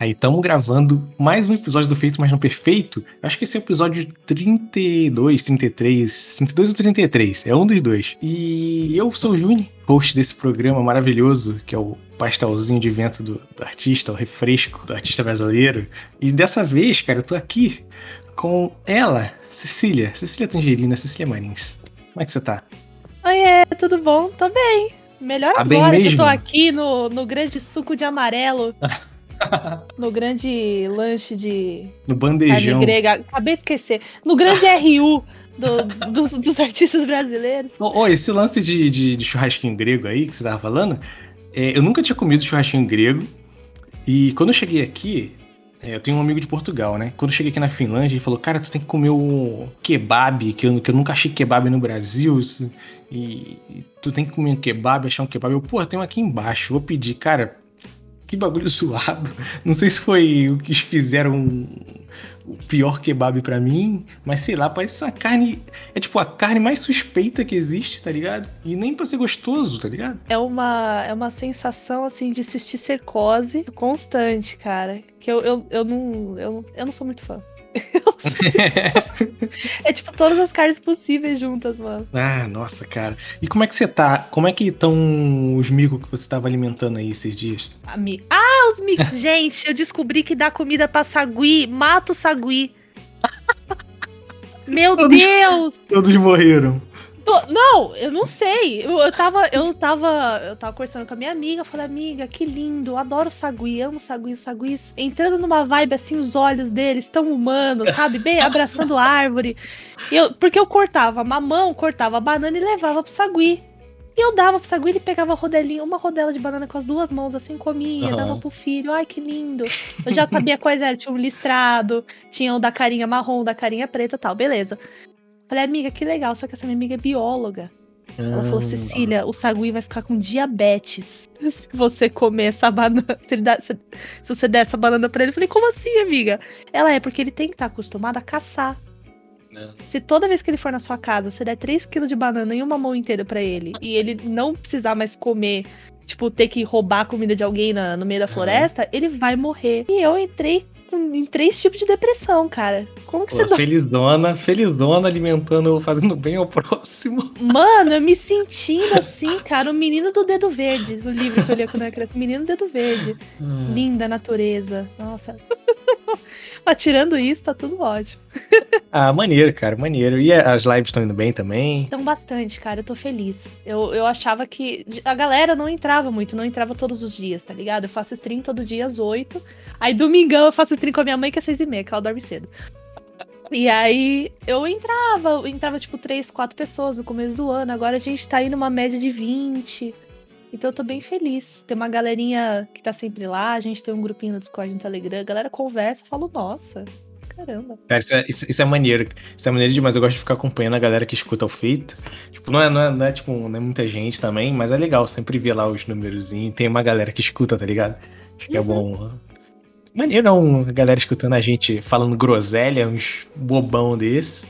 Aí estamos gravando mais um episódio do Feito Mas Não Perfeito. Acho que esse é o episódio 32, 33, 32 ou 33, é um dos dois. E eu sou o Juni, host desse programa maravilhoso, que é o pastelzinho de vento do, do artista, o refresco do artista brasileiro. E dessa vez, cara, eu tô aqui com ela, Cecília, Cecília Tangerina, Cecília Marins. Como é que você tá? Oiê, tudo bom? Tô bem. Melhor Tá agora que eu tô aqui no, no grande suco de amarelo. no grande lanche de No bandejão. grega. Acabei de esquecer. No grande RU do- dos, dos artistas brasileiros. Ô, ô, esse lance de, de- de churrasquinho grego aí que você tava falando, é, eu nunca tinha comido churrasquinho grego. E quando eu cheguei aqui, é, eu tenho um amigo de Portugal, né? Quando eu cheguei aqui na Finlândia, ele falou: Cara, tu tem que comer um kebab, que eu, que eu nunca achei kebab no Brasil. E, e tu tem que comer um kebab, achar um kebab. Eu, pô, tem um aqui embaixo, vou pedir. Cara, que bagulho suado. Não sei se foi o que fizeram o pior kebab pra mim, mas sei lá, parece uma carne. É tipo a carne mais suspeita que existe, tá ligado? E nem pra ser gostoso, tá ligado? É uma, é uma sensação, assim, de cisticercose constante, cara. Que eu, eu, eu, não, eu, eu não sou muito fã. É tipo todas as carnes possíveis juntas, mano. ah, nossa, cara. E como é que você tá? Como é que estão os micos que você tava alimentando aí esses dias? Ami- Ah, os mix. Gente, eu descobri que dá comida pra sagui. Mata o sagui. Meu Todos- Deus! Todos morreram. Tô- Não, eu não sei. Eu, eu tava, eu tava, eu tava conversando com a minha amiga, eu falei, amiga, que lindo, eu adoro sagui, amo sagui, saguis. Entrando numa vibe assim, os olhos deles tão humanos, sabe? Bem abraçando árvore. Eu, porque eu cortava mamão, cortava a banana e levava pro sagui. E eu dava pro sagui, ele pegava rodelinha, uma rodela de banana com as duas mãos, assim, comia, Aham. dava pro filho. Ai, que lindo. Eu já sabia quais eram. Tinha um listrado, tinha o da carinha marrom, o da carinha preta e tal, beleza. Falei, amiga, que legal, só que essa minha amiga é bióloga. Ela falou, Ah, Cecília, o sagui vai ficar com diabetes se você comer essa banana. Se, dá- se- se você der essa banana pra ele. Eu falei, como assim, amiga? Ela é, porque ele tem que estar acostumado a caçar. Não. Se toda vez que ele for na sua casa, você der 3kg de banana e uma mão inteira pra ele, e ele não precisar mais comer, tipo, ter que roubar a comida de alguém na- no meio da floresta, ele vai morrer. E eu entrei com- em três tipos de depressão, cara. Como que você Pô, felizona, felizona alimentando, fazendo bem ao próximo. Mano, eu me sentindo assim, cara, o menino do dedo verde, do livro que eu li quando eu era criança. Menino do dedo verde. Linda natureza. Nossa. Mas tirando isso, tá tudo ótimo. Ah, maneiro, cara, maneiro. E as lives estão indo bem também? Então, bastante, cara. Eu tô feliz. Eu, eu achava que. A galera não entrava muito, não entrava todos os dias, tá ligado? Eu faço stream todo dia às 8. Aí, domingão, eu faço stream com a minha mãe, que é 6 e meia, que ela dorme cedo. E aí, eu entrava, entrava tipo 3, 4 pessoas no começo do ano. Agora a gente tá aí numa média de 20. Então eu tô bem feliz. Tem uma galerinha que tá sempre lá, a gente tem um grupinho no Discord, no Telegram, a galera conversa, falo, nossa, caramba. Cara, isso é, isso, isso é maneiro. Isso é maneiro demais. Eu gosto de ficar acompanhando a galera que escuta o feito. Tipo, não é, não é, não é, tipo, não é muita gente também, mas é legal sempre ver lá os númerozinhos. Tem uma galera que escuta, tá ligado? Acho que é bom. Maneiro não, a galera escutando a gente falando groselha, uns bobão desse.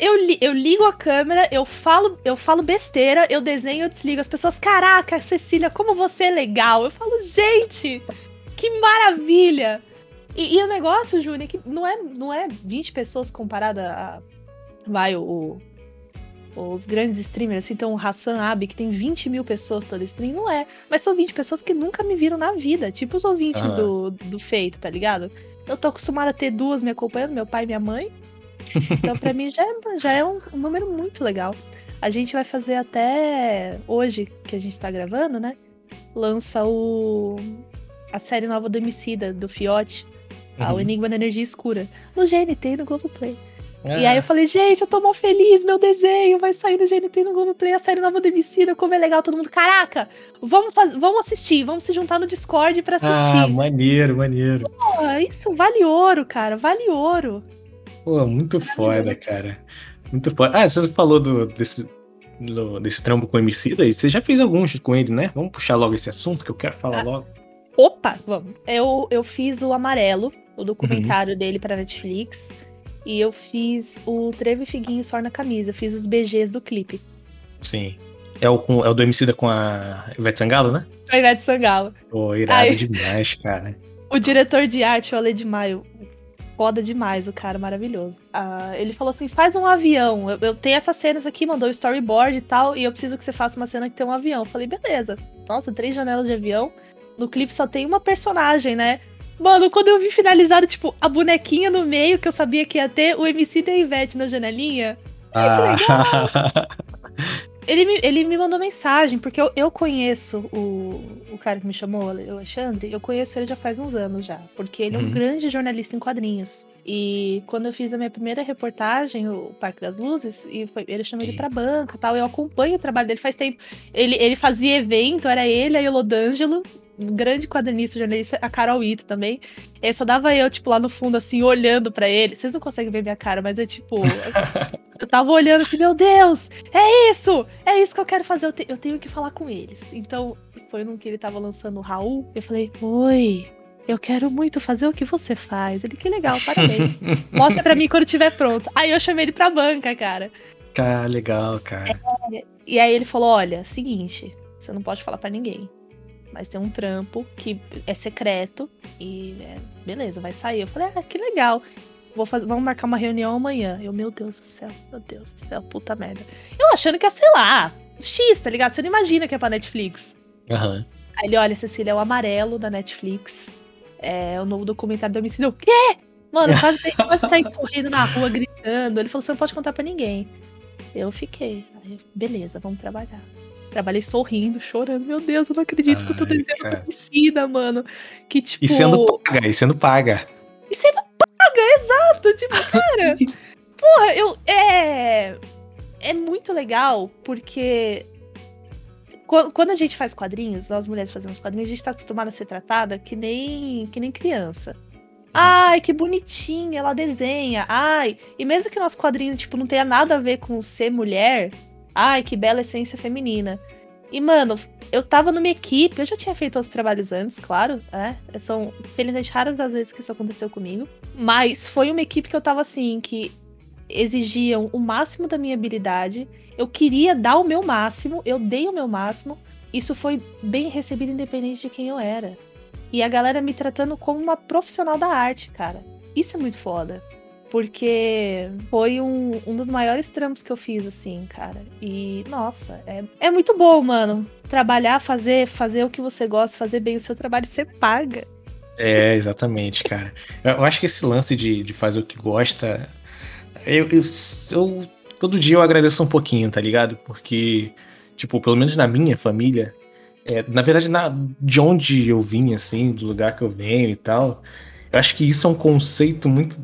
Eu, li- eu ligo a câmera, eu falo, eu falo besteira, eu desenho, eu desligo. As pessoas, caraca, Cecília, como você é legal. Eu falo, gente, que maravilha. E, e o negócio, Júnior, é que não é, não é 20 pessoas comparada a. Vai, o. Os grandes streamers, assim, então o Hassan Abi, que tem 20 mil pessoas toda stream, não é. Mas são 20 pessoas que nunca me viram na vida. Tipo os ouvintes Aham. do, do feito, tá ligado? Eu tô acostumada a ter duas me acompanhando, meu pai e minha mãe. Então, pra mim, já é, já é um, um número muito legal. A gente vai fazer até hoje, que a gente tá gravando, né? Lança o a série nova do Emicida, do Fiote, a O Uhum. Enigma da Energia Escura, no GNT e no Globoplay. Ah, E aí eu falei, gente, eu tô mó feliz, meu desenho vai sair no GNT no Globoplay, a série nova do Emicida, como é legal, todo mundo, caraca, vamos, faz... vamos assistir, vamos se juntar no Discord pra ah, assistir. maneiro, maneiro. Pô, isso vale ouro, cara, vale ouro. Pô, muito foda, Maravilhoso. cara. Muito foda. Ah, você falou do, desse, do- desse trampo com o Emicida aí. Você já fez alguns com ele, né? Vamos puxar logo esse assunto que eu quero falar Ah. logo. Opa, vamos. Eu, eu fiz o Amarelo, o documentário dele pra Netflix. E eu fiz o Trevo e Figuinho Só na Camisa. Eu fiz os BGs do clipe. Sim. É o, com, é o do Emicida com a Ivete Sangalo, né? A Ivete Sangalo. Pô, irado Ai. demais, cara. O diretor de arte, o Ale de Maio, foda demais, o cara maravilhoso. Ah, ele falou assim: faz um avião. Eu, eu, tenho essas cenas aqui, mandou o storyboard e tal, e eu preciso que você faça uma cena que tem um avião. Eu falei, beleza. Nossa, três janelas de avião. No clipe só tem uma personagem, né? Mano, quando eu vi finalizado, tipo, a bonequinha no meio, que eu sabia que ia ter, o MC da Ivete na janelinha. Ai, que legal! ele, me, ele me mandou mensagem, porque eu, eu conheço o cara que me chamou, o Alexandre, eu conheço ele já faz uns anos já, porque ele é um uhum. grande jornalista em quadrinhos. E quando eu fiz a minha primeira reportagem, o Parque das Luzes, e foi, ele chamou ele pra banca tal, eu acompanho o trabalho dele faz tempo. Ele, ele fazia evento, era ele, a Elodângelo, um grande quadrinista, jornalista, a Carol Ito também. E só dava eu, tipo, lá no fundo, assim, olhando para ele. Vocês não conseguem ver minha cara, mas é tipo. eu tava olhando assim, meu Deus, é isso! É isso que eu quero fazer, eu, te, eu tenho que falar com eles. Então, foi num que ele tava lançando o Raul, eu falei, oi, eu quero muito fazer o que você faz. Ele, que legal, parabéns. Mostra pra mim quando tiver pronto. Aí eu chamei ele pra banca, cara. Cara, legal, cara. É, e aí ele falou: olha, seguinte, você não pode falar para ninguém mas tem um trampo que é secreto e é, beleza, vai sair. Eu falei, ah, que legal. Vou fazer, vamos marcar uma reunião amanhã. Eu, meu Deus do céu, meu Deus do céu, puta merda. Eu achando que é, sei lá, X, tá ligado? Você não imagina que é pra Netflix. Uhum. Aí ele, olha, Cecília, é o amarelo da Netflix. É o novo documentário do homicídio. O quê? Mano, quase, quase sair correndo na rua, gritando. Ele falou, você não pode contar pra ninguém. Eu fiquei. Aí, beleza, vamos trabalhar. Trabalhei sorrindo, chorando. Meu Deus, eu não acredito Ai, que eu tô desenhando homicida, mano. Que tipo. E sendo paga, e sendo paga. E sendo paga, exato. Tipo, cara. porra, eu. É. É muito legal, porque. Quando a gente faz quadrinhos, nós mulheres fazemos quadrinhos, a gente tá acostumada a ser tratada que nem, que nem criança. Ai, que bonitinha, ela desenha. Ai, e mesmo que nosso quadrinho, tipo, não tenha nada a ver com ser mulher, Ai, que bela essência feminina. E, mano, eu tava numa equipe, eu já tinha feito outros trabalhos antes, claro, né? São, felizmente, raras as vezes que isso aconteceu comigo. Mas foi uma equipe que eu tava assim, que exigiam o máximo da minha habilidade. Eu queria dar o meu máximo, eu dei o meu máximo. Isso foi bem recebido, independente de quem eu era. E a galera me tratando como uma profissional da arte, cara. Isso é muito foda. Porque foi um, um dos maiores trampos que eu fiz, assim, cara. E, nossa, é, é muito bom, mano. Trabalhar, fazer, fazer o que você gosta, fazer bem o seu trabalho, você paga. É, exatamente, cara. Eu acho que esse lance de, de fazer o que gosta. Eu, eu, eu, Todo dia eu agradeço um pouquinho, tá ligado? Porque, tipo, pelo menos na minha família, é, na verdade, na, de onde eu vim, assim, do lugar que eu venho e tal, eu acho que isso é um conceito muito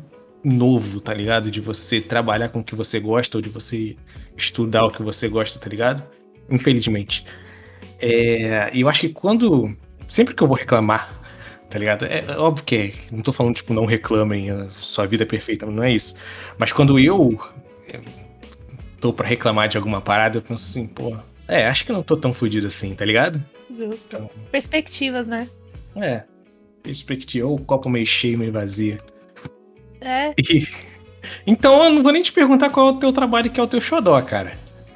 novo, tá ligado? De você trabalhar com o que você gosta ou de você estudar o que você gosta, tá ligado? Infelizmente. É, e eu acho que quando. Sempre que eu vou reclamar, tá ligado? É, é óbvio que é, não tô falando, tipo, não reclamem, a sua vida é perfeita, não é isso. Mas quando eu é, tô pra reclamar de alguma parada, eu penso assim, pô, é, acho que eu não tô tão fodido assim, tá ligado? Justo. Então, Perspectivas, né? É. Perspectiva, ou copo meio cheio, meio vazio. É. E... Então eu não vou nem te perguntar qual é o teu trabalho que é o teu xodó, cara.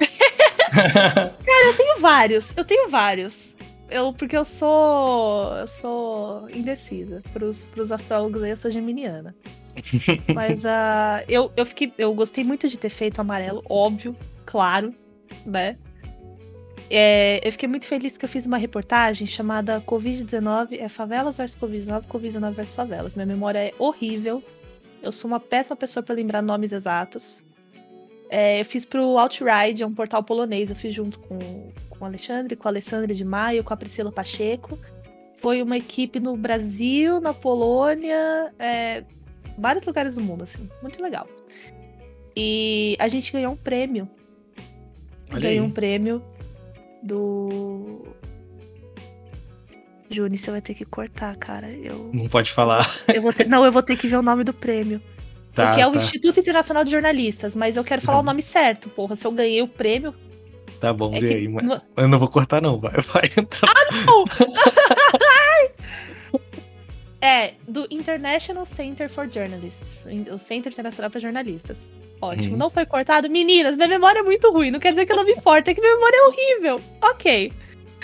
cara, eu tenho vários. Eu tenho vários. Eu, porque eu sou. Eu sou indecisa. Pros, pros astrólogos aí, eu sou geminiana. Mas uh, eu, eu fiquei. Eu gostei muito de ter feito amarelo, óbvio, claro, né? É, eu fiquei muito feliz que eu fiz uma reportagem chamada Covid-19 é Favelas versus Covid-19, Covid-19 versus Favelas. Minha memória é horrível. Eu sou uma péssima pessoa para lembrar nomes exatos. É, eu fiz pro Outride, é um portal polonês. Eu fiz junto com, com o Alexandre, com a Alessandra de Maio, com a Priscila Pacheco. Foi uma equipe no Brasil, na Polônia, é, vários lugares do mundo, assim. Muito legal. E a gente ganhou um prêmio. Ganhou um prêmio do Juni, você vai ter que cortar, cara. Eu... Não pode falar. Eu vou ter... Não, eu vou ter que ver o nome do prêmio. Tá, porque é o tá. Instituto Internacional de Jornalistas, mas eu quero falar uhum. o nome certo, porra. Se eu ganhei o prêmio. Tá bom, é vê que... aí. Mas... Eu não vou cortar, não. Vai, vai entrar. Ah, não! é, do International Center for Journalists. O Centro Internacional para Jornalistas. Ótimo. Hum. Não foi cortado? Meninas, minha memória é muito ruim. Não quer dizer que eu não me importo, é que minha memória é horrível. Ok.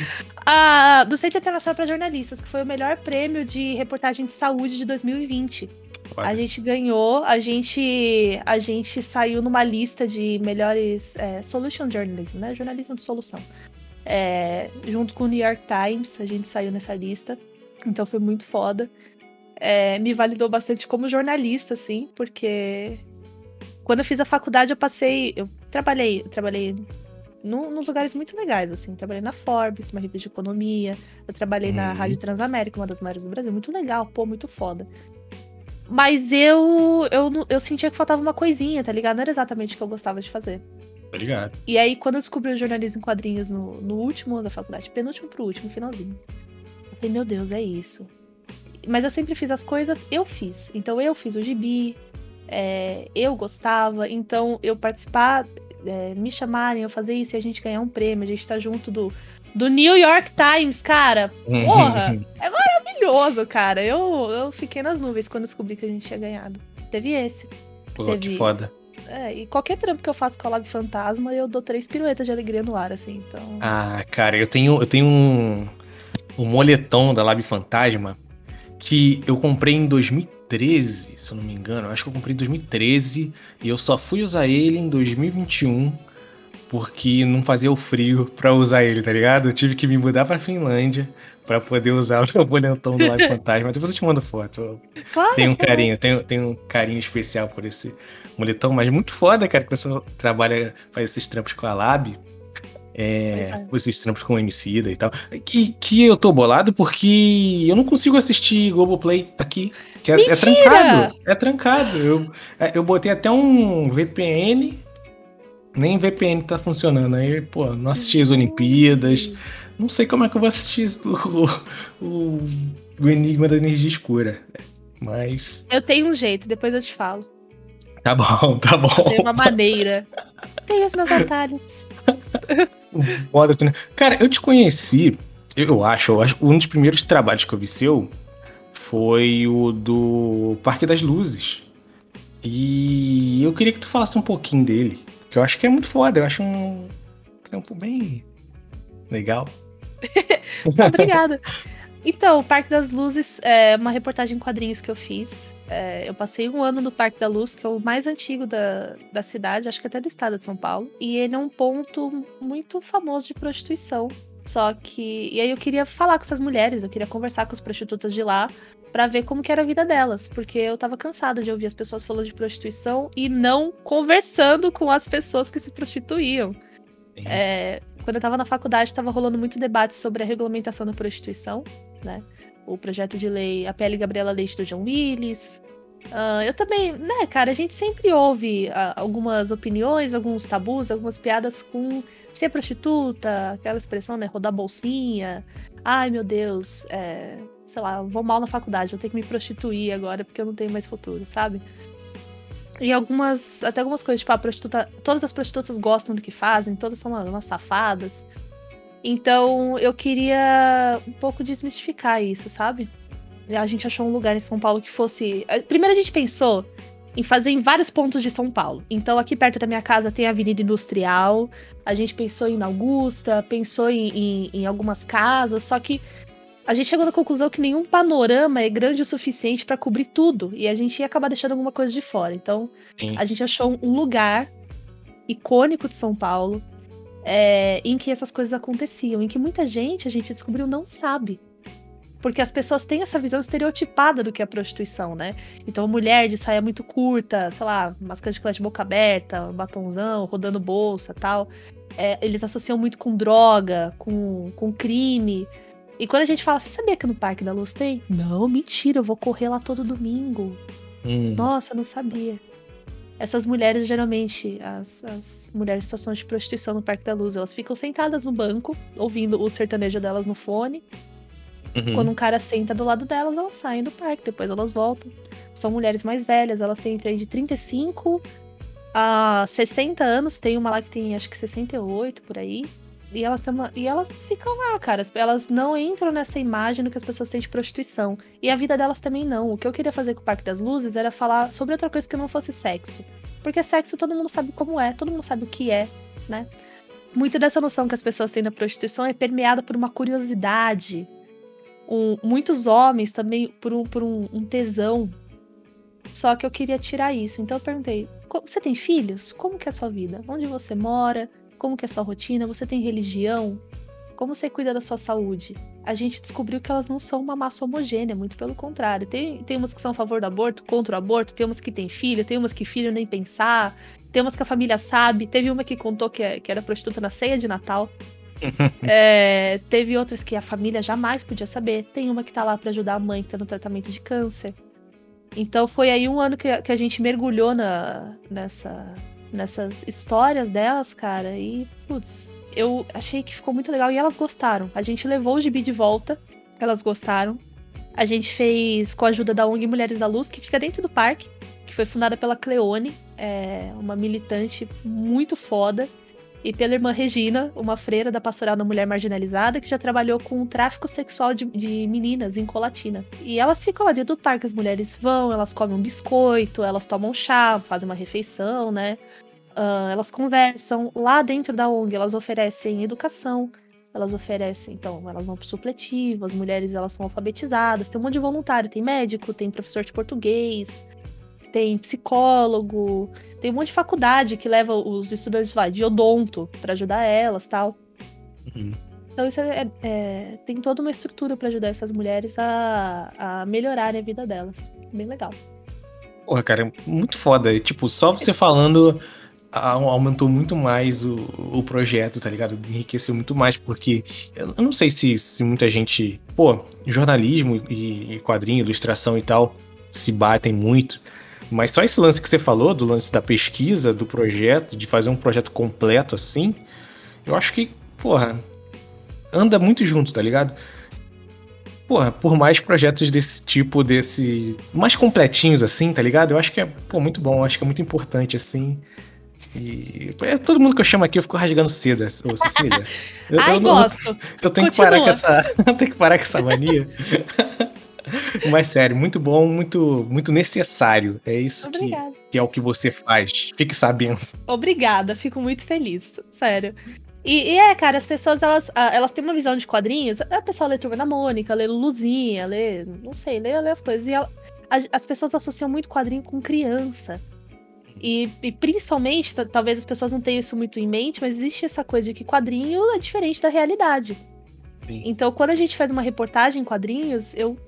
a, do Centro Internacional para Jornalistas, que foi o melhor prêmio de reportagem de saúde de 2020. A gente ganhou, a gente, a gente saiu numa lista de melhores é, solution journalism, né? Jornalismo de solução. É, junto com o New York Times, a gente saiu nessa lista. Então foi muito foda. É, me validou bastante como jornalista, assim, porque quando eu fiz a faculdade eu passei, eu trabalhei, eu trabalhei num, nos lugares muito legais, assim. Trabalhei na Forbes, uma revista de economia. Eu trabalhei uhum. na Rádio Transamérica, uma das maiores do Brasil. Muito legal, pô, muito foda. Mas eu, eu, eu sentia que faltava uma coisinha, tá ligado? Não era exatamente o que eu gostava de fazer. Obrigado. E aí, quando eu descobri o jornalismo em quadrinhos no, no último ano da faculdade, penúltimo pro último, finalzinho. Eu falei, meu Deus, é isso. Mas eu sempre fiz as coisas, eu fiz. Então eu fiz o gibi, é, eu gostava, então eu participar, é, me chamarem, eu fazer isso e a gente ganhar um prêmio, a gente tá junto do, do New York Times, cara. Porra! é maravilhoso, cara. Eu, eu fiquei nas nuvens quando descobri que a gente tinha ganhado. Teve esse. Pô, Teve... que foda. É, e qualquer trampo que eu faço com a Lab Fantasma, eu dou três piruetas de alegria no ar, assim, então... Ah, cara, eu tenho, eu tenho um, um moletom da Lab Fantasma que eu comprei em 2013, se eu não me engano. Eu acho que eu comprei em 2013 e eu só fui usar ele em 2021 porque não fazia o frio pra usar ele, tá ligado? Eu tive que me mudar pra Finlândia pra poder usar o boletão do Live Fantasma. Depois eu te mando foto. Claro, tem um carinho, tem, tem um carinho especial por esse moletom, mas muito foda, cara, que você trabalha, faz esses trampos com a Lab. É, é. esses trampos com Emicida e tal. Que, que eu tô bolado porque eu não consigo assistir Globoplay aqui. Que é, é trancado. É trancado. Eu, é, eu botei até um VPN. Nem VPN tá funcionando. Aí, pô, não assisti as Olimpíadas. Não sei como é que eu vou assistir o, o, o Enigma da Energia Escura. Mas. Eu tenho um jeito, depois eu te falo. Tá bom, tá bom. Tem uma maneira. Tem os meus atalhos. Cara, eu te conheci, eu acho, eu acho, um dos primeiros trabalhos que eu vi seu foi o do Parque das Luzes. E eu queria que tu falasse um pouquinho dele, que eu acho que é muito foda, eu acho um trampo bem legal. Obrigada. Então, o Parque das Luzes é uma reportagem em quadrinhos que eu fiz. É, eu passei um ano no Parque da Luz, que é o mais antigo da, da cidade, acho que até do estado de São Paulo. E ele é um ponto muito famoso de prostituição. Só que. E aí eu queria falar com essas mulheres, eu queria conversar com as prostitutas de lá para ver como que era a vida delas, porque eu tava cansada de ouvir as pessoas falando de prostituição e não conversando com as pessoas que se prostituíam. É, quando eu tava na faculdade, tava rolando muito debate sobre a regulamentação da prostituição, né? O projeto de lei, a PL Gabriela Leite do John Willis. Uh, eu também, né, cara, a gente sempre ouve uh, algumas opiniões, alguns tabus, algumas piadas com ser prostituta, aquela expressão, né, rodar bolsinha. Ai, meu Deus, é, sei lá, vou mal na faculdade, vou ter que me prostituir agora porque eu não tenho mais futuro, sabe? E algumas, até algumas coisas, tipo, a prostituta, todas as prostitutas gostam do que fazem, todas são umas safadas. Então, eu queria um pouco desmistificar isso, sabe? A gente achou um lugar em São Paulo que fosse. Eh, primeiro a gente pensou em fazer em vários pontos de São Paulo. Então, aqui perto da minha casa tem a Avenida Industrial. A gente pensou em Augusta, pensou em, em, em algumas casas, só que a gente chegou na conclusão que nenhum panorama é grande o suficiente para cobrir tudo e a gente ia acabar deixando alguma coisa de fora. Então, Sim. a gente achou um lugar icônico de São Paulo é, em que essas coisas aconteciam, em que muita gente, a gente descobriu, não sabe. Porque as pessoas têm essa visão estereotipada do que é prostituição, né? Então, mulher de saia muito curta, sei lá, máscara de de boca aberta, batonzão, rodando bolsa tal. É, eles associam muito com droga, com, com crime. E quando a gente fala, você sabia que no Parque da Luz tem? Não, mentira, eu vou correr lá todo domingo. Hum. Nossa, não sabia. Essas mulheres, geralmente, as, as mulheres em situações de prostituição no Parque da Luz, elas ficam sentadas no banco, ouvindo o sertanejo delas no fone. Uhum. Quando um cara senta do lado delas, elas saem do parque, depois elas voltam. São mulheres mais velhas, elas têm entre de 35 a 60 anos. Tem uma lá que tem acho que 68 por aí. E elas, e elas ficam lá, cara. Elas não entram nessa imagem do que as pessoas têm de prostituição. E a vida delas também não. O que eu queria fazer com o Parque das Luzes era falar sobre outra coisa que não fosse sexo. Porque sexo todo mundo sabe como é, todo mundo sabe o que é, né? muito dessa noção que as pessoas têm da prostituição é permeada por uma curiosidade. Um, muitos homens também por, um, por um, um, tesão. Só que eu queria tirar isso. Então eu perguntei: você tem filhos? Como que é a sua vida? Onde você mora? Como que é a sua rotina? Você tem religião? Como você cuida da sua saúde? A gente descobriu que elas não são uma massa homogênea, muito pelo contrário. Tem, tem umas que são a favor do aborto, contra o aborto, tem umas que têm filho, tem umas que filho nem pensar, tem umas que a família sabe. Teve uma que contou que, que era prostituta na ceia de Natal. é, teve outras que a família jamais podia saber. Tem uma que tá lá para ajudar a mãe que tá no tratamento de câncer. Então foi aí um ano que, que a gente mergulhou na, nessa, nessas histórias delas, cara. E, putz, eu achei que ficou muito legal e elas gostaram. A gente levou o gibi de volta, elas gostaram. A gente fez com a ajuda da ONG Mulheres da Luz, que fica dentro do parque, que foi fundada pela Cleone, é uma militante muito foda, e pela irmã Regina, uma freira da Pastoral da Mulher Marginalizada, que já trabalhou com o tráfico sexual de, de meninas em Colatina. E elas ficam lá dentro do parque, as mulheres vão, elas comem um biscoito, elas tomam chá, fazem uma refeição, né? Uh, elas conversam. Lá dentro da ONG, elas oferecem educação, elas oferecem, então, elas vão pro supletivo, as mulheres elas são alfabetizadas, tem um monte de voluntário, tem médico, tem professor de português, tem psicólogo, tem um monte de faculdade que leva os estudantes vai, de odonto para ajudar elas tal. Uhum. Então isso é, é, é, tem toda uma estrutura para ajudar essas mulheres a, a melhorarem a vida delas. Bem legal. Porra, cara, muito foda. E, tipo, só você falando aumentou muito mais o, o projeto, tá ligado? Enriqueceu muito mais, porque eu, não sei se, se muita gente. Pô, jornalismo e, e quadrinho, ilustração e tal se batem muito. Mas só esse lance que você falou, do lance da pesquisa, do projeto, de fazer um projeto completo assim, eu acho que, porra, anda muito junto, tá ligado? Porra, por mais projetos desse tipo, desse. mais completinhos assim, tá ligado? Eu acho que é, pô, muito bom, eu acho que é muito importante, assim. E é, todo mundo que eu chamo aqui eu fico rasgando seda, ô Cecília. Eu, Ai, eu, gosto. Eu tenho que parar com essa. Eu tenho que parar com essa mania. Mas sério, muito bom, muito, muito necessário. É isso que, que, é o que você faz. Fique sabendo. Obrigada, fico muito feliz. Sério. E, e, é, cara, as pessoas, elas, elas têm uma visão de quadrinhos. A pessoa lê Turma da Mônica, lê Luzinha, lê, não sei, lê, lê as coisas. E ela, as pessoas associam muito quadrinho com criança. E, e, principalmente, talvez as pessoas não tenham isso muito em mente, mas existe essa coisa de que quadrinho é diferente da realidade. Sim. Então, quando a gente faz uma reportagem em quadrinhos, eu,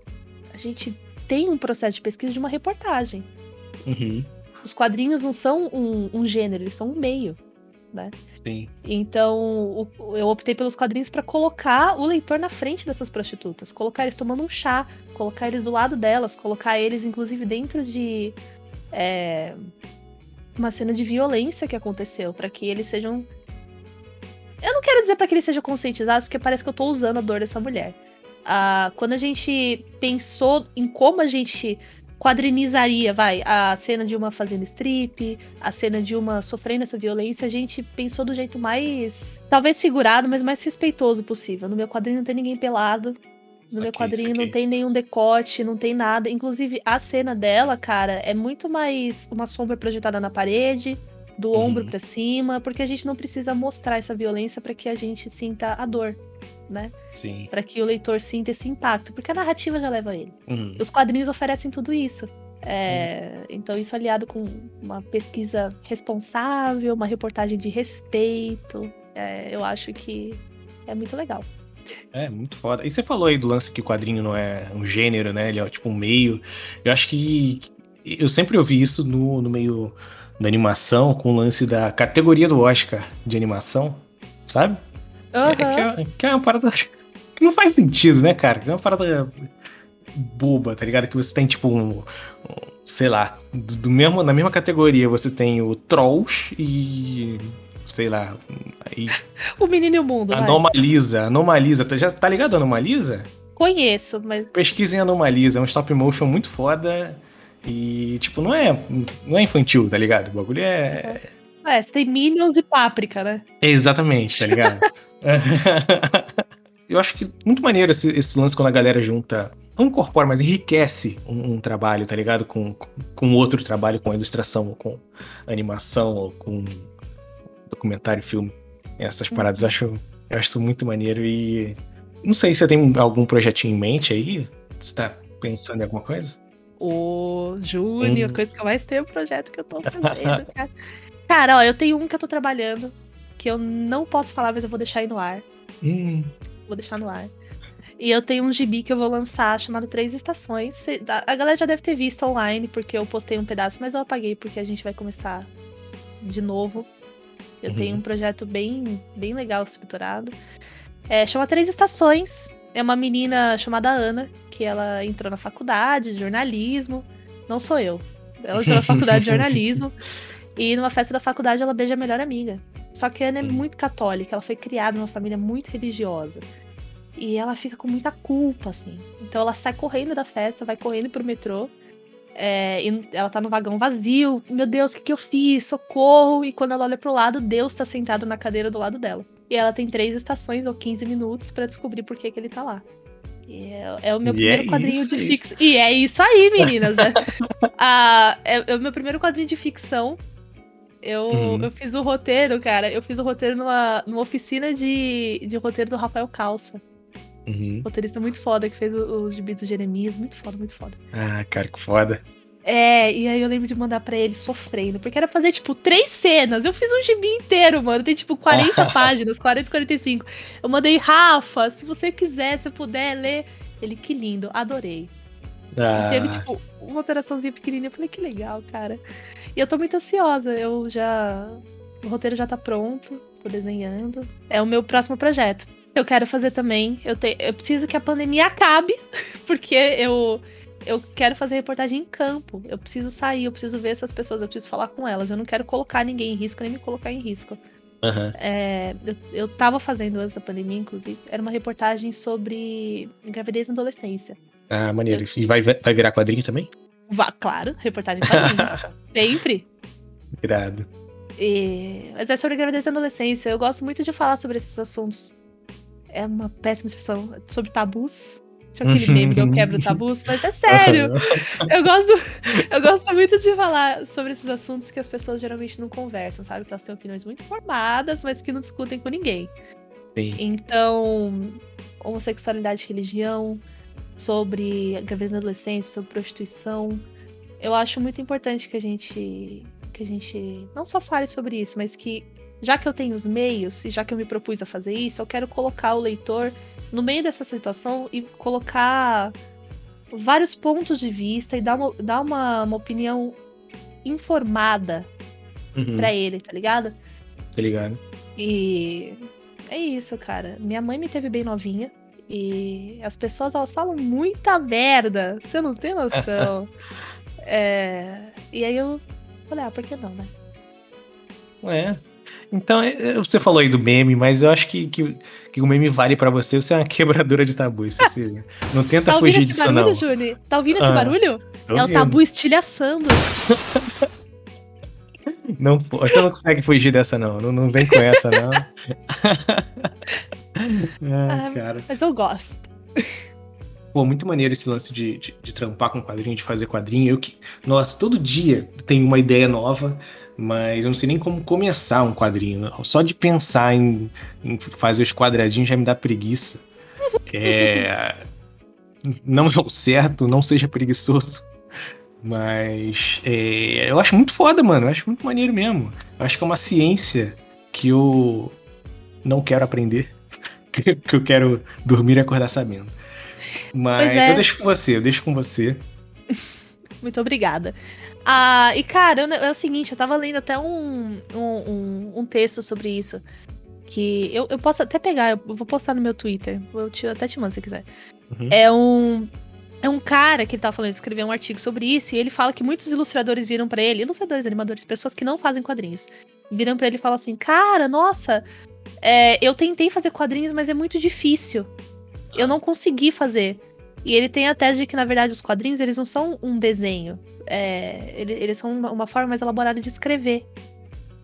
gente tem um processo de pesquisa de uma reportagem. Uhum. Os quadrinhos não são um, um, gênero, eles são um meio. Né? Sim. Então, eu optei pelos quadrinhos para colocar o leitor na frente dessas prostitutas, colocar eles tomando um chá, colocar eles do lado delas, colocar eles, inclusive, dentro de é, uma cena de violência que aconteceu, para que eles sejam. Eu não quero dizer para que eles sejam conscientizados, porque parece que eu tô usando a dor dessa mulher. Ah, quando a gente pensou em como a gente quadrinizaria, vai, a cena de uma fazendo strip, a cena de uma sofrendo essa violência, a gente pensou do jeito mais, talvez figurado, mas mais respeitoso possível. No meu quadrinho não tem ninguém pelado, no meu quadrinho não tem nenhum decote, não tem nada. Inclusive, a cena dela, cara, é muito mais uma sombra projetada na parede, do uhum. ombro para cima, porque a gente não precisa mostrar essa violência para que a gente sinta a dor, né? Sim. Para que o leitor sinta esse impacto, porque a narrativa já leva ele. Uhum. Os quadrinhos oferecem tudo isso. É, uhum. Então, isso aliado com uma pesquisa responsável, uma reportagem de respeito, é, eu acho que é muito legal. É, muito foda. E você falou aí do lance que o quadrinho não é um gênero, né? Ele é tipo um meio. Eu acho que. Eu sempre ouvi isso no, no meio da animação, com o lance da categoria do Oscar de animação, sabe? Uhum. É, que, é, que, é, uma parada que não faz sentido, né, cara? É uma parada boba, tá ligado? Que você tem, tipo, um. um sei lá, do, do mesmo, na mesma categoria você tem o Trolls e sei lá. Aí... o Menino e o Mundo. Anomaliza, vai. Anomaliza. Tá, já tá ligado Anomaliza? Conheço, mas. Pesquisem Anomaliza, é um stop motion muito foda. E, tipo, não é, não é infantil, tá ligado? O bagulho é. É, você tem Minions e Páprica, né? Exatamente, tá ligado? Eu acho que muito maneiro esse, esse, lance quando a galera junta. Não incorpora, mas enriquece um, um trabalho, tá ligado? Com, com outro trabalho, com ilustração, ou com animação, ou com documentário, filme. Essas paradas eu acho, eu acho isso muito maneiro e. Não sei se você tem algum projetinho em mente aí. Você tá pensando em alguma coisa? Ô, Júnior, hum. coisa que eu mais tenho é o projeto que eu tô fazendo, cara. Cara, ó, eu tenho um que eu tô trabalhando, que eu não posso falar, mas eu vou deixar aí no ar. Hum. Vou deixar no ar. E eu tenho um gibi que eu vou lançar chamado Três Estações. A galera já deve ter visto online, porque eu postei um pedaço, mas eu apaguei porque a gente vai começar de novo. Eu uhum. tenho um projeto bem, bem legal estruturado. É, chama Três Estações. É uma menina chamada Ana, que ela entrou na faculdade de jornalismo. Não sou eu. Ela entrou na faculdade de jornalismo. E numa festa da faculdade ela beija a melhor amiga. Só que a Ana é muito católica, ela foi criada numa família muito religiosa. E ela fica com muita culpa, assim. Então ela sai correndo da festa, vai correndo pro metrô. É, e ela tá no vagão vazio. Meu Deus, o que, que eu fiz? Socorro! E quando ela olha pro lado, Deus tá sentado na cadeira do lado dela. E ela tem três estações ou 15 minutos para descobrir por que, que ele tá lá. É, é, o meu e primeiro é quadrinho de ficção. E é isso aí, meninas. Né? ah, é, é, o meu primeiro quadrinho de ficção. Eu, uhum. eu fiz o roteiro, cara. Eu fiz o roteiro numa, numa oficina de, de roteiro do Rafael Calça. Uhum. Roteirista muito foda que fez o, o gibi do Jeremias. Muito foda, muito foda. Ah, cara, que foda. É, e aí eu lembro de mandar para ele sofrendo, porque era fazer, tipo, três cenas. Eu fiz um gibi inteiro, mano. Tem, tipo, 40 páginas, 40, 45. Eu mandei, Rafa, se você quiser, se puder ler. Ele, que lindo, adorei. Ah. E teve, tipo, uma alteraçãozinha pequenininha. Eu falei, que legal, cara. E eu tô muito ansiosa. Eu já. O roteiro já tá pronto, tô desenhando. É o meu próximo projeto. Eu quero fazer também. Eu, te, eu preciso que a pandemia acabe, porque eu, eu quero fazer reportagem em campo. Eu preciso sair, eu preciso ver essas pessoas, eu preciso falar com elas. Eu não quero colocar ninguém em risco, nem me colocar em risco. Uhum. É, eu, eu tava fazendo antes da pandemia, inclusive. Era uma reportagem sobre gravidez na adolescência. Ah, maneiro. E vai, vai virar quadrinho também? Vá, claro, reportagem em quadrinhos. Sempre. Irado. E... Mas é sobre gravidez na adolescência. Eu gosto muito de falar sobre esses assuntos é uma péssima expressão sobre tabus. Tinha aquele meme que eu quebro tabus, mas é sério. Eu gosto, eu gosto muito de falar sobre esses assuntos que as pessoas geralmente não conversam, sabe? Que elas têm opiniões muito formadas, mas que não discutem com ninguém. Sim. Então, homossexualidade, religião, sobre gravidez na adolescência, sobre prostituição. Eu acho muito importante que a gente que a gente não só fale sobre isso, mas que já que eu tenho os meios e já que eu me propus a fazer isso, eu quero colocar o leitor no meio dessa situação e colocar vários pontos de vista e dar uma, dar uma, uma opinião informada uhum. para ele, tá ligado? Tá ligado. E é isso, cara. Minha mãe me teve bem novinha. E as pessoas, elas falam muita merda. Você não tem noção. é... E aí eu falei, ah, por que não, né? É, então, é, é, você falou aí do meme, mas eu acho que, que, que o meme vale para você. Você é uma quebradora de tabus. Você não tenta tá fugir disso, barulho, não. Júlia? Tá ouvindo esse ah, barulho? É o tabu estilhaçando. Não, você não consegue fugir dessa, não. Não, não vem com essa, não. ah, cara. Mas eu gosto. Pô, muito maneiro esse lance de, de, de, trampar com quadrinho, de fazer quadrinho. Eu que, nossa, todo dia tem uma ideia nova mas eu não sei nem como começar um quadrinho. Só de pensar em, em fazer os quadradinhos já me dá preguiça. É, não é o certo, não seja preguiçoso. Mas é, eu acho muito foda, mano. Eu acho muito maneiro mesmo. Eu acho que é uma ciência que eu não quero aprender. Que, que eu quero dormir e acordar sabendo. Mas é. eu deixo com você, eu deixo com você. Muito obrigada. Ah, e cara, é o seguinte, eu tava lendo até um, um, um texto sobre isso. Que eu, eu posso até pegar, eu vou postar no meu Twitter. Eu te, até te mando se quiser. Uhum. É um. É um cara que ele tava falando, escreveu um artigo sobre isso, e ele fala que muitos ilustradores viram para ele, ilustradores, animadores, pessoas que não fazem quadrinhos, viram para ele e falam assim: Cara, nossa, é, eu tentei fazer quadrinhos, mas é muito difícil. Eu não consegui fazer. E ele tem a tese de que, na verdade, os quadrinhos eles não são um desenho. É, eles são uma forma mais elaborada de escrever.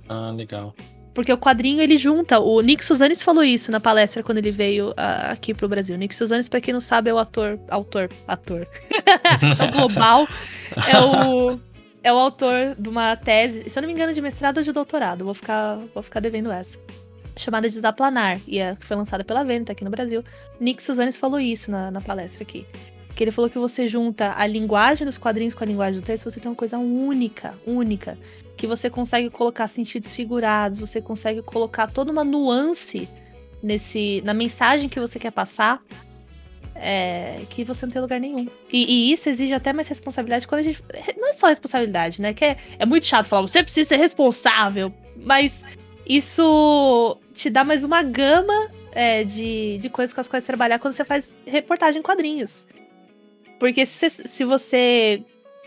Ah, legal. Porque o quadrinho ele junta. O Nick Suzanes falou isso na palestra quando ele veio uh, aqui pro Brasil. Nick Suzanes, pra quem não sabe, é o ator. Autor. Ator. é o global. É o. É o autor de uma tese, se eu não me engano, de mestrado ou de doutorado. Vou ficar, vou ficar devendo essa. chamada Desaplanar, e é, foi lançada pela Venta aqui no Brasil. Nick Suzanes falou isso na, na palestra aqui. Que ele falou que você junta a linguagem dos quadrinhos com a linguagem do texto, você tem uma coisa única, única. Que você consegue colocar sentidos figurados, você consegue colocar toda uma nuance nesse na mensagem que você quer passar é, que você não tem lugar nenhum. E, e, isso exige até mais responsabilidade quando a gente. Não é só responsabilidade, né? Que é, é muito chato falar, você precisa ser responsável. Mas isso te dá mais uma gama é, de, de coisas com as quais trabalhar quando você faz reportagem em quadrinhos. Porque se, se você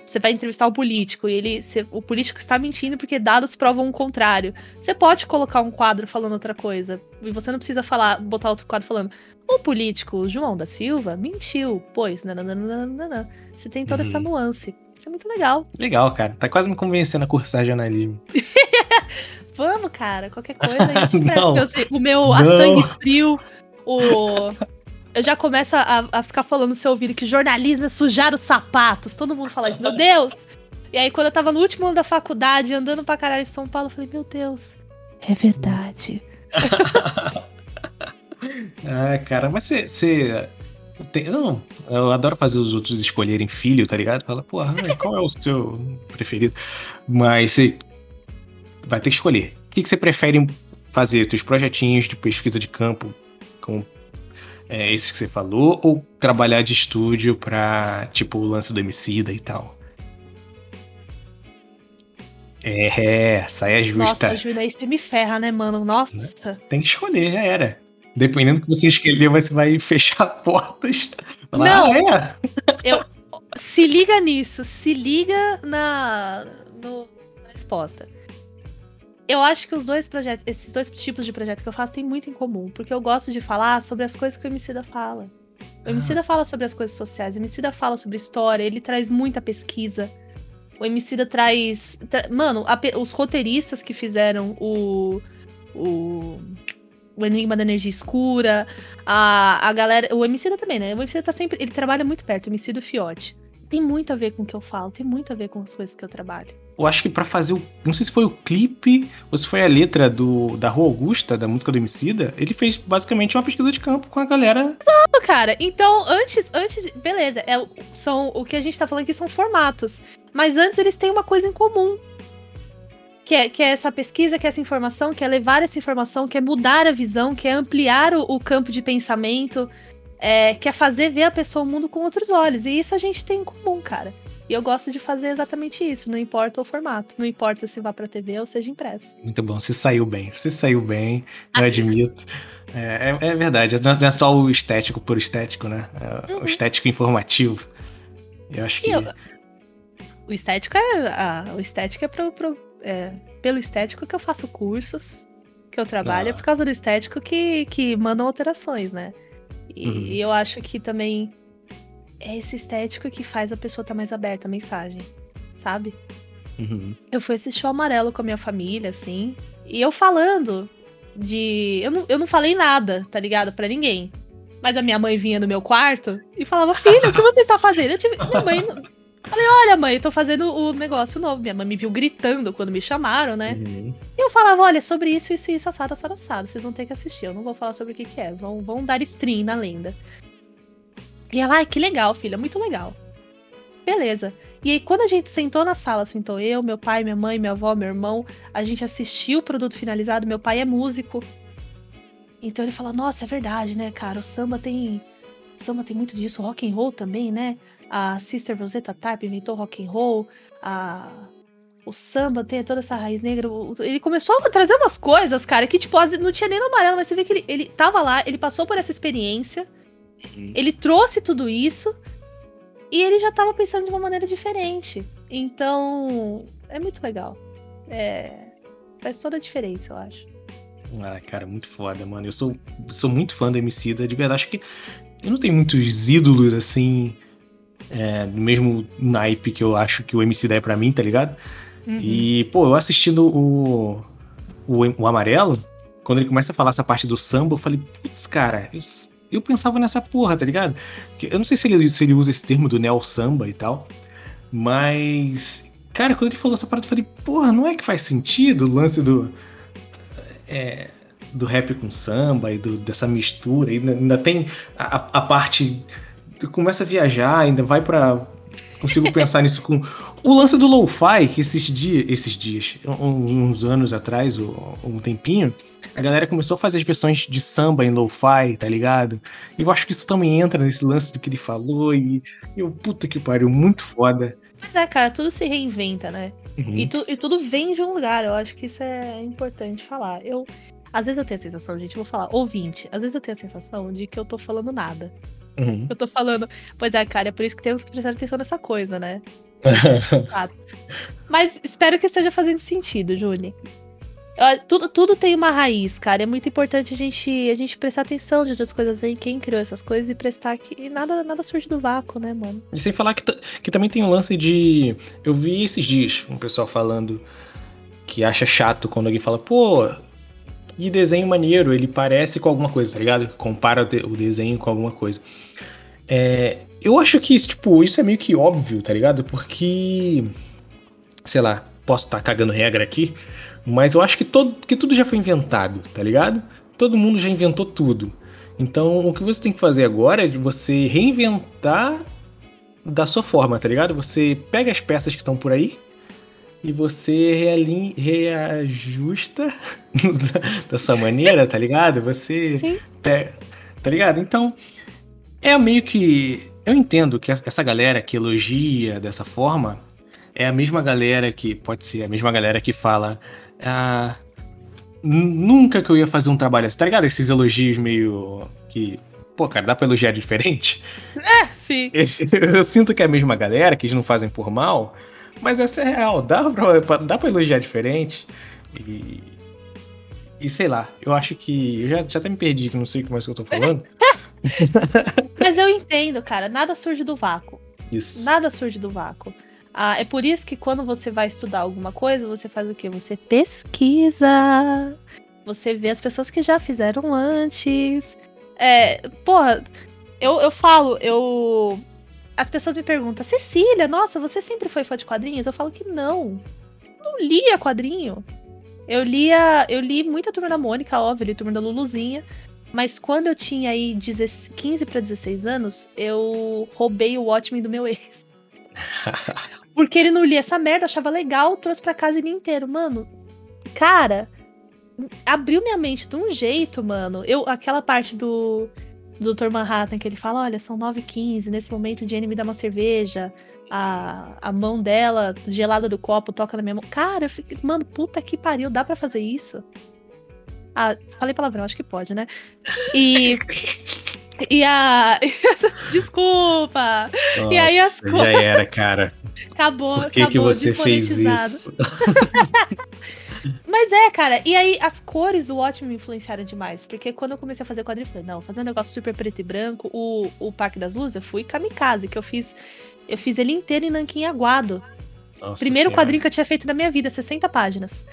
você vai entrevistar um político e ele, se, o político está mentindo porque dados provam o contrário. Você pode colocar um quadro falando outra coisa. E você não precisa falar, botar outro quadro falando. O político João da Silva mentiu, pois. Nananana. Você tem toda uhum. essa nuance. Isso é muito legal. Legal, cara. Tá quase me convencendo a cursar jornalismo. Vamos, cara. Qualquer coisa a gente presta. o meu a sangue frio, o eu já começo a, a ficar falando no seu ouvido que jornalismo é sujar os sapatos. Todo mundo fala isso, meu Deus! E aí, quando eu tava no último ano da faculdade, andando pra caralho em São Paulo, eu falei, meu Deus, é verdade. ah, cara, mas você. Não, eu adoro fazer os outros escolherem filho, tá ligado? Fala, porra, qual é o seu preferido? Mas você vai ter que escolher. O que, que você prefere fazer? Seus projetinhos de pesquisa de campo com é, esses que você falou, ou trabalhar de estúdio pra, tipo, o lance do Emicida e tal? É, saia justa. Nossa, Júlia, isso me ferra, né, mano? Nossa. Tem que escolher, já era. Dependendo do que você escolher, você vai fechar portas. Não, ah, é. eu, se liga nisso, se liga na, no, na resposta. Eu acho que os dois projetos, esses dois tipos de projeto que eu faço têm muito em comum, porque eu gosto de falar sobre as coisas que o Emicida fala. O Emicida ah. fala sobre as coisas sociais, o Emicida fala sobre história, ele traz muita pesquisa. O Emicida traz... Tra... Mano, a, os roteiristas que fizeram o... o o Enigma da Energia Escura, a, a galera. O Emicida também, né? O Emicida tá sempre. Ele trabalha muito perto, o Emicida Fiote. Tem muito a ver com o que eu falo, tem muito a ver com as coisas que eu trabalho eu acho que para fazer o. Não sei se foi o clipe ou se foi a letra do, da Rua Augusta, da música do Emicida. Ele fez basicamente uma pesquisa de campo com a galera. Exato, cara. Então, antes. antes beleza, é, são, o que a gente tá falando aqui são formatos. Mas antes eles têm uma coisa em comum. Que é, que é essa pesquisa, que é essa informação, que é levar essa informação, que é mudar a visão, que é ampliar o, o campo de pensamento, é, que é fazer ver a pessoa o mundo com outros olhos. E isso a gente tem em comum, cara. E eu gosto de fazer exatamente isso, não importa o formato, não importa se vá para TV ou seja impresso. Muito bom, você saiu bem, você saiu bem, eu admito. É, é, é, verdade, não é só o estético por estético, né? É uhum. O estético informativo. Eu acho que. Eu, o estético é. Ah, o estético é, pro, pro é, pelo estético que eu faço cursos, que eu trabalho, ah. é por causa do estético que, que mandam alterações, né? E, uhum. e eu acho que também é esse estético que faz a pessoa estar tá mais aberta à mensagem, sabe? Uhum. Eu fui assistir o Amarelo com a minha família, assim, e eu falando de. Eu não, eu não falei nada, tá ligado? para ninguém. Mas a minha mãe vinha no meu quarto e falava: Filha, o que você está fazendo? Eu tive. Minha mãe. Falei, olha, mãe, eu tô fazendo o negócio novo. Minha mãe me viu gritando quando me chamaram, né? Uhum. E eu falava, olha, sobre isso, isso, isso, assado, assado, assado. Vocês vão ter que assistir. Eu não vou falar sobre o que, que é. Vão, vão dar stream na lenda. E ela, ai, que legal, filha, muito legal. Beleza. E aí, quando a gente sentou na sala, sentou eu, meu pai, minha mãe, minha avó, meu irmão, a gente assistiu o produto finalizado, meu pai é músico. Então ele falou, nossa, é verdade, né, cara? O samba tem. O samba tem muito disso, rock and roll também, né? A Sister Rosetta Tarp inventou rock and roll, a o samba tem toda essa raiz negra. Ele começou a trazer umas coisas, cara, que, tipo, não tinha nem no amarelo, mas você vê que ele, ele tava lá, ele passou por essa experiência. Uhum. Ele trouxe tudo isso e ele já estava pensando de uma maneira diferente. Então, é muito legal. É, faz toda a diferença, eu acho. Ah, cara, muito foda, mano. Eu sou, sou muito fã do MC da, de verdade. Acho que eu não tenho muitos ídolos assim, é, no mesmo naipe que eu acho que o MC da é pra mim, tá ligado? Uhum. E, pô, eu assistindo o, o, o Amarelo, quando ele começa a falar essa parte do samba, eu falei, putz, cara, eu eu pensava nessa porra, tá ligado? Eu não sei se ele, se ele usa esse termo do neo samba e tal, mas. Cara, quando ele falou essa parada, eu falei, porra, não é que faz sentido o lance do. É, do rap com samba e do, dessa mistura. E ainda tem a, a parte. Começa a viajar, ainda vai para Consigo pensar nisso com. O lance do lo-fi, que esses dias, esses dias, uns anos atrás, um tempinho, a galera começou a fazer as versões de samba em lo-fi, tá ligado? E eu acho que isso também entra nesse lance do que ele falou. E eu, puta que pariu, muito foda. Mas é, cara, tudo se reinventa, né? Uhum. E, tu, e tudo vem de um lugar. Eu acho que isso é importante falar. Eu, às vezes eu tenho a sensação, gente, eu vou falar, ouvinte, às vezes eu tenho a sensação de que eu tô falando nada. Uhum. Eu tô falando, pois é, cara, é por isso que temos que prestar atenção nessa coisa, né? Mas espero que esteja fazendo sentido, Júlia. Tudo, tudo tem uma raiz, cara. É muito importante a gente, a gente prestar atenção de onde as coisas vêm, quem criou essas coisas e prestar que nada, nada surge do vácuo, né, mano? E sem falar que, que também tem um lance de. Eu vi esses dias um pessoal falando que acha chato quando alguém fala, pô, que desenho maneiro, ele parece com alguma coisa, tá ligado? Compara o desenho com alguma coisa. É, eu acho que, tipo, isso é meio que óbvio, tá ligado? Porque, sei lá, posso estar tá cagando regra aqui, mas eu acho que, todo, que tudo já foi inventado, tá ligado? Todo mundo já inventou tudo. Então, o que você tem que fazer agora é de você reinventar da sua forma, tá ligado? Você pega as peças que estão por aí, e você realinha, reajusta dessa maneira, tá ligado? Você. Sim. Pega, tá ligado? Então, é meio que. Eu entendo que essa galera que elogia dessa forma é a mesma galera que. Pode ser a mesma galera que fala. Ah, nunca que eu ia fazer um trabalho assim, tá ligado? Esses elogios meio. que. Pô, cara, dá pra elogiar diferente? É, sim. Eu sinto que é a mesma galera, que eles não fazem por mal, mas essa é real, dá pra, dá pra elogiar diferente. E. E sei lá, eu acho que. Eu já, já até me perdi, que não sei o que mais que eu tô falando. Mas eu entendo, cara. Nada surge do vácuo. Isso. Nada surge do vácuo. Ah, é por isso que quando você vai estudar alguma coisa, você faz o quê? Você pesquisa. Você vê as pessoas que já fizeram antes. É, porra, eu, eu falo, eu as pessoas me perguntam, Cecília, nossa, você sempre foi fã de quadrinhos? Eu falo que não. Não lia quadrinho. Eu lia, eu li muita Turma da Mônica, óbvio, li Turma da Luluzinha. Mas quando eu tinha aí 15 para 16 anos, eu roubei o Watchmen do meu ex. Porque ele não lia essa merda, achava legal, trouxe pra casa ele inteiro. Mano, cara, abriu minha mente de um jeito, mano. Eu, aquela parte do do Dr. Manhattan, que ele fala: olha, são 9h15, nesse momento Jenny me dá uma cerveja, a, a mão dela, gelada do copo, toca na minha mão. Cara, eu fiquei, mano, puta que pariu, dá para fazer isso? Ah, falei palavrão, acho que pode, né? E. E a. Desculpa! Nossa, e aí as coisas. Já era, cara. Acabou, Por que acabou, que você fez isso? Mas é, cara, e aí as cores do Watchmen me influenciaram demais. Porque quando eu comecei a fazer quadrinho, eu falei, não, fazer um negócio super preto e branco, o, o Parque das Luzes, eu fui kamikaze, que eu fiz. Eu fiz ele inteiro em nanquim aguado. Nossa Primeiro senhora. quadrinho que eu tinha feito na minha vida, 60 páginas.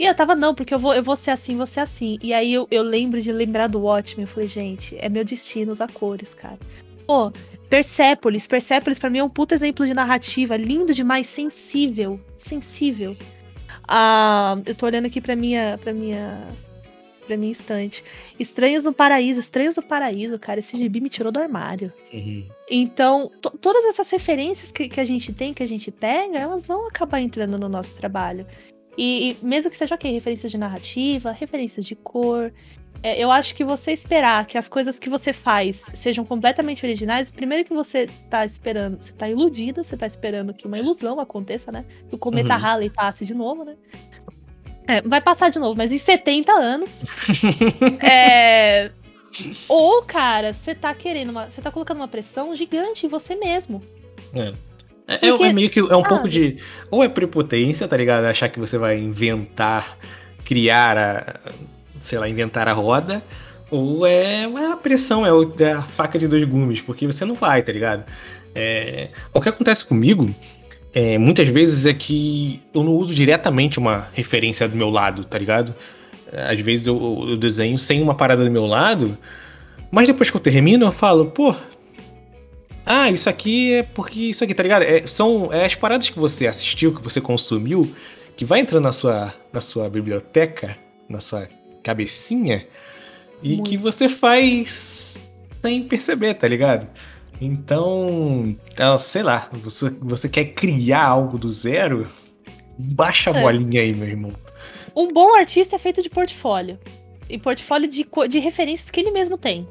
E eu tava, não, porque eu vou, eu vou ser assim, vou ser assim. E aí eu, eu lembro de lembrar do Watchmen. Eu falei, gente, é meu destino usar cores, cara. Pô, Persepolis. Persepolis pra mim é um puto exemplo de narrativa. Lindo demais, sensível. Sensível. Ah, eu tô olhando aqui pra minha, pra minha, pra minha estante. Estranhos no Paraíso, Estranhos no Paraíso, cara, esse gibi me tirou do armário. Uhum. Então, todas essas referências que, que, a gente tem, que a gente pega, elas vão acabar entrando no nosso trabalho. E, e mesmo que seja ok, referências de narrativa, referências de cor, é, eu acho que você esperar que as coisas que você faz sejam completamente originais, primeiro que você tá esperando, você tá iludido, você tá esperando que uma ilusão aconteça, né? Que o cometa uhum. Halley passe de novo, né? É, vai passar de novo, mas em 70 anos. é... Ou, cara, você tá querendo uma. Você tá colocando uma pressão gigante em você mesmo. É. É, é Porque, é meio que é um pouco de. Ou é prepotência, tá ligado? Achar que você vai inventar, criar a sei lá, inventar a roda, ou é, é a pressão, é, é a faca de dois gumes, porque você não vai, tá ligado? É, o que acontece comigo é, muitas vezes é que eu não uso diretamente uma referência do meu lado, tá ligado? Às vezes eu, eu desenho sem uma parada do meu lado, mas depois que eu termino eu falo, pô, ah, isso aqui é porque isso aqui, tá ligado? É, são é as paradas que você assistiu, que você consumiu, que vai entrando na sua, na sua biblioteca, na sua cabecinha e Muito. que você faz sem perceber, tá ligado? Então, ah, sei lá, você, você quer criar algo do zero? Baixa a É. bolinha aí, meu irmão. Um bom artista é feito de portfólio. E portfólio de, de referências que ele mesmo tem.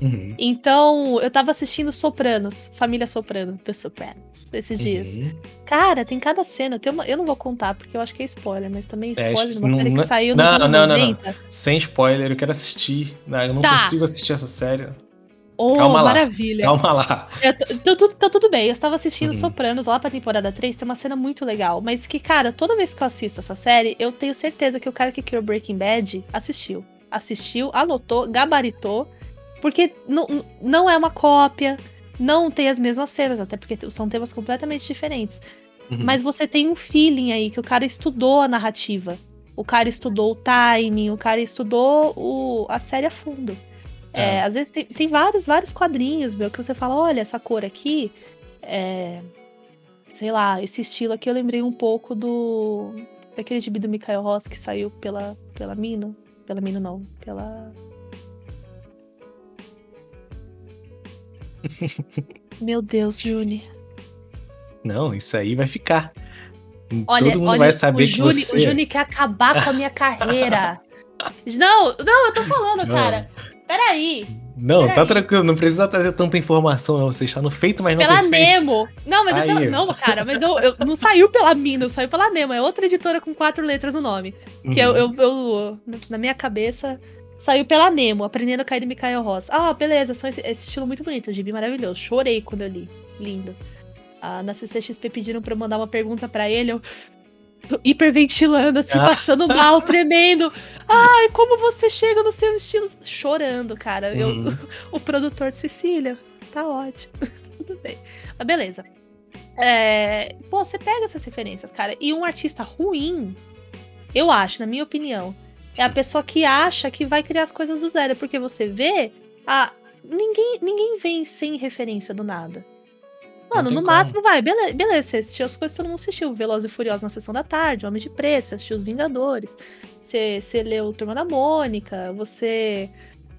Uhum. Então, eu tava assistindo Sopranos, Família Soprano, The Sopranos, esses dias. Uhum. Cara, tem cada cena. Tem uma, eu não vou contar porque eu acho que é spoiler, mas também É, spoiler de uma não- série que não- saiu nos não, anos não, não. 90. Sem spoiler, eu quero assistir. Não, eu não Tá. consigo assistir essa série. Oh, Calma lá, maravilha. Calma lá. Eu tô- tá tudo bem. Eu estava assistindo Uhum. Sopranos lá pra temporada 3, tem uma cena muito legal. Mas que, cara, toda vez que eu assisto essa série, eu tenho certeza que o cara que criou Breaking Bad assistiu. Assistiu, anotou, gabaritou. Porque não, não é uma cópia, não tem as mesmas cenas, até porque são temas completamente diferentes. Uhum. Mas você tem um feeling aí que o cara estudou a narrativa. O cara estudou o timing, o cara estudou o, a série a fundo. É, É. às vezes tem, tem vários, vários quadrinhos, meu, que você fala, olha, essa cor aqui, é, sei lá, esse estilo aqui eu lembrei um pouco do daquele gibi do Mikael Ross que saiu pela, pela Mino. Pela Mino não, pela... Meu Deus, Juni. Não, isso aí vai ficar. Olha, Todo mundo olha, vai saber o que Juni, você... o Juni quer acabar com a minha carreira. Não, não, eu tô falando, Não. cara. Peraí. Não, tá Peraí. tranquilo, não precisa trazer tanta informação, não. Você está no feito, mas não Pela. Nemo. Não, mas é pela. Não, cara, mas eu, eu- não saiu pela Mina, saiu pela Nemo. É outra editora com quatro letras no nome. Que eu, Uhum. eu, eu- na minha cabeça, saiu pela Nemo, aprendendo a cair do Mikael Ross. Ah, beleza, são esse, esse estilo muito bonito, gibi maravilhoso. Chorei quando eu li. Lindo. Ah, na CCXP pediram pra eu mandar uma pergunta pra ele, eu hiperventilando, assim, Ah. passando mal, tremendo. Ai, como você chega no seu estilo? Chorando, cara. Eu, Uhum. o produtor de Cecília, tá ótimo. Tudo bem. Mas beleza. É, pô, você pega essas referências, cara. E um artista ruim, eu acho, na minha opinião, é a pessoa que acha que vai criar as coisas do zero. Porque você vê, a, ninguém, ninguém vem sem referência do nada. Mano, no como. máximo vai, beleza, beleza, você assistiu as coisas todo mundo assistiu. Velozes e Furiosos na Sessão da Tarde, Homem de Preço, assistiu Os Vingadores. Você, você leu Turma da Mônica, você...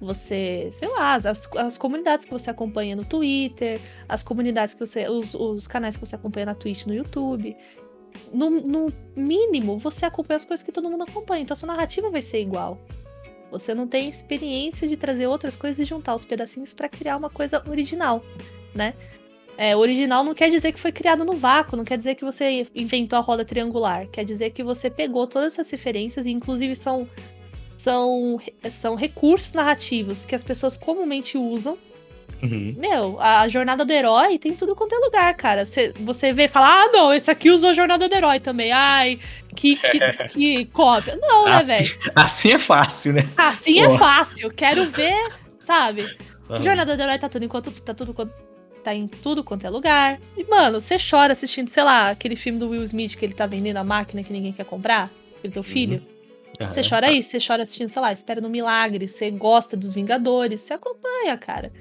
Você, sei lá, as, as comunidades que você acompanha no Twitter, as comunidades que você. Os, os canais que você acompanha na Twitch, no YouTube. No, no mínimo, você acompanha as coisas que todo mundo acompanha. Então a sua narrativa vai ser igual. Você não tem experiência de trazer outras coisas e juntar os pedacinhos pra criar uma coisa original, né? É, original não quer dizer que foi criado no vácuo, não quer dizer que você inventou a roda triangular. Quer dizer que você pegou todas essas referências e, inclusive, são, são, são recursos narrativos que as pessoas comumente usam Uhum. meu, a jornada do herói tem tudo quanto é lugar, cara. Cê, você vê e fala, ah, não, esse aqui usou a jornada do herói também. Ai, que, que, que cópia. Não, né, Assim, velho? assim é fácil, né? Assim é Pô. fácil. Quero ver, sabe? Aham. Jornada do herói tá tudo enquanto. Tá tudo. Tá em tudo quanto é lugar. E, mano, você chora assistindo, sei lá, aquele filme do Will Smith que ele tá vendendo a máquina que ninguém quer comprar. Aquele teu filho. Você Aham. chora aí, você chora assistindo, sei lá, Espera no Milagre, você gosta dos Vingadores, você acompanha, cara.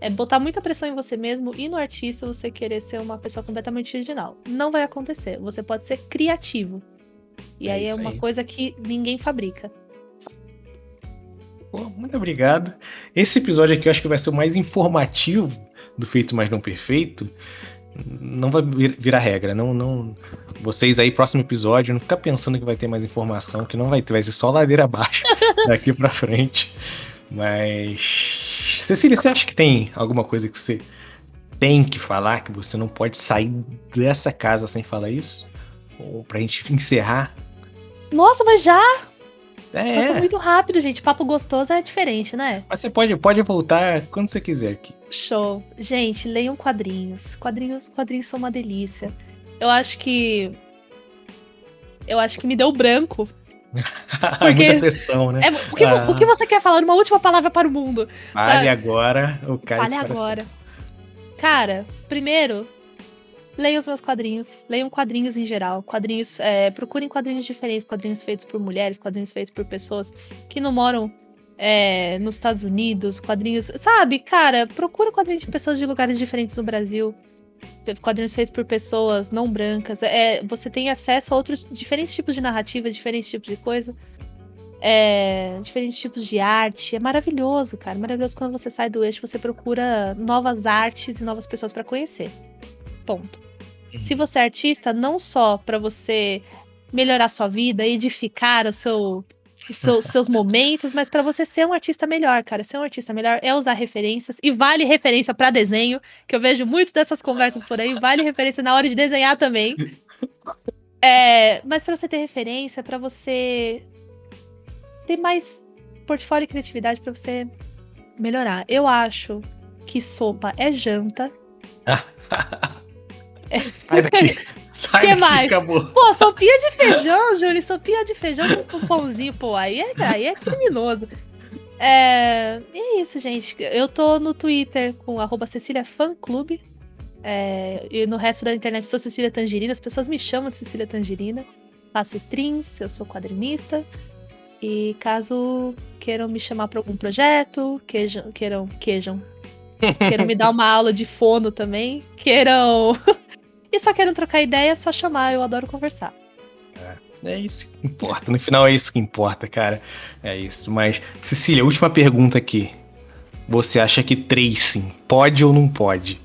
É botar muita pressão em você mesmo e no artista você querer ser uma pessoa completamente original. Não vai acontecer. Você pode ser criativo. E É aí é uma aí. coisa que ninguém fabrica. Pô, muito obrigado. Esse episódio aqui eu acho que vai ser o mais informativo do Feito Mas Não Perfeito. Não vai vir- virar regra, não, não. Vocês aí, próximo episódio, não fica pensando que vai ter mais informação, que não vai ter, vai ser só ladeira abaixo daqui pra frente. Mas. Cecília, você acha que tem alguma coisa que você tem que falar, que você não pode sair dessa casa sem falar isso? Ou pra gente encerrar? Nossa, mas já É, passou muito rápido, gente. Papo gostoso é diferente, né? mas você pode, pode voltar quando você quiser aqui. Show. Gente, leiam quadrinhos. Quadrinhos, quadrinhos são uma delícia. Eu acho que. Eu acho que me deu branco. Porque- Muita pressão, né? É, o, que, Ah. o que você quer falar? Uma última palavra para o mundo. Fale sabe? agora, o cara Fale agora. Cara, primeiro, leiam os meus quadrinhos. Leiam quadrinhos em geral. Quadrinhos. é, procurem quadrinhos diferentes, quadrinhos feitos por mulheres, quadrinhos feitos por pessoas que não moram é, nos Estados Unidos, quadrinhos. Sabe, cara, procura quadrinhos de pessoas de lugares diferentes no Brasil. Quadrinhos feitos por pessoas não brancas. É, você tem acesso a outros diferentes tipos de narrativa, diferentes tipos de coisa. é, diferentes tipos de arte. É maravilhoso, cara. Maravilhoso quando você sai do eixo, você procura novas artes e novas pessoas para conhecer. Ponto. Uhum. Se você é artista, não só para você melhorar sua vida, edificar o seu, os seu, seus momentos, mas para você ser um artista melhor, cara. Ser um artista melhor é usar referências e vale referência para desenho, que eu vejo muito dessas conversas por aí, vale referência na hora de desenhar também. É, mas para você ter referência, para você ter mais portfólio e criatividade para você melhorar. Eu acho que sopa é janta. Sai daqui. Sai que mais? acabou. Pô, sopinha de feijão, Júlio, sopinha de feijão com pãozinho, pô, aí é, aí é criminoso. É, e é isso, gente. Eu tô no Twitter com arroba Cecília. É, e no resto da internet sou Cecília Tangerina. As pessoas me chamam de Cecília Tangerina. Faço streams, eu sou quadrinista. E caso queiram me chamar para algum projeto, queijam, queiram, queijam, queiram me dar uma aula de fono também, queiram. E só queiram trocar ideia, é só chamar, eu adoro conversar. É, é isso que importa. No final é isso que importa, cara. É isso. Mas, Cecília, última pergunta aqui. Você acha que tracing pode ou não pode?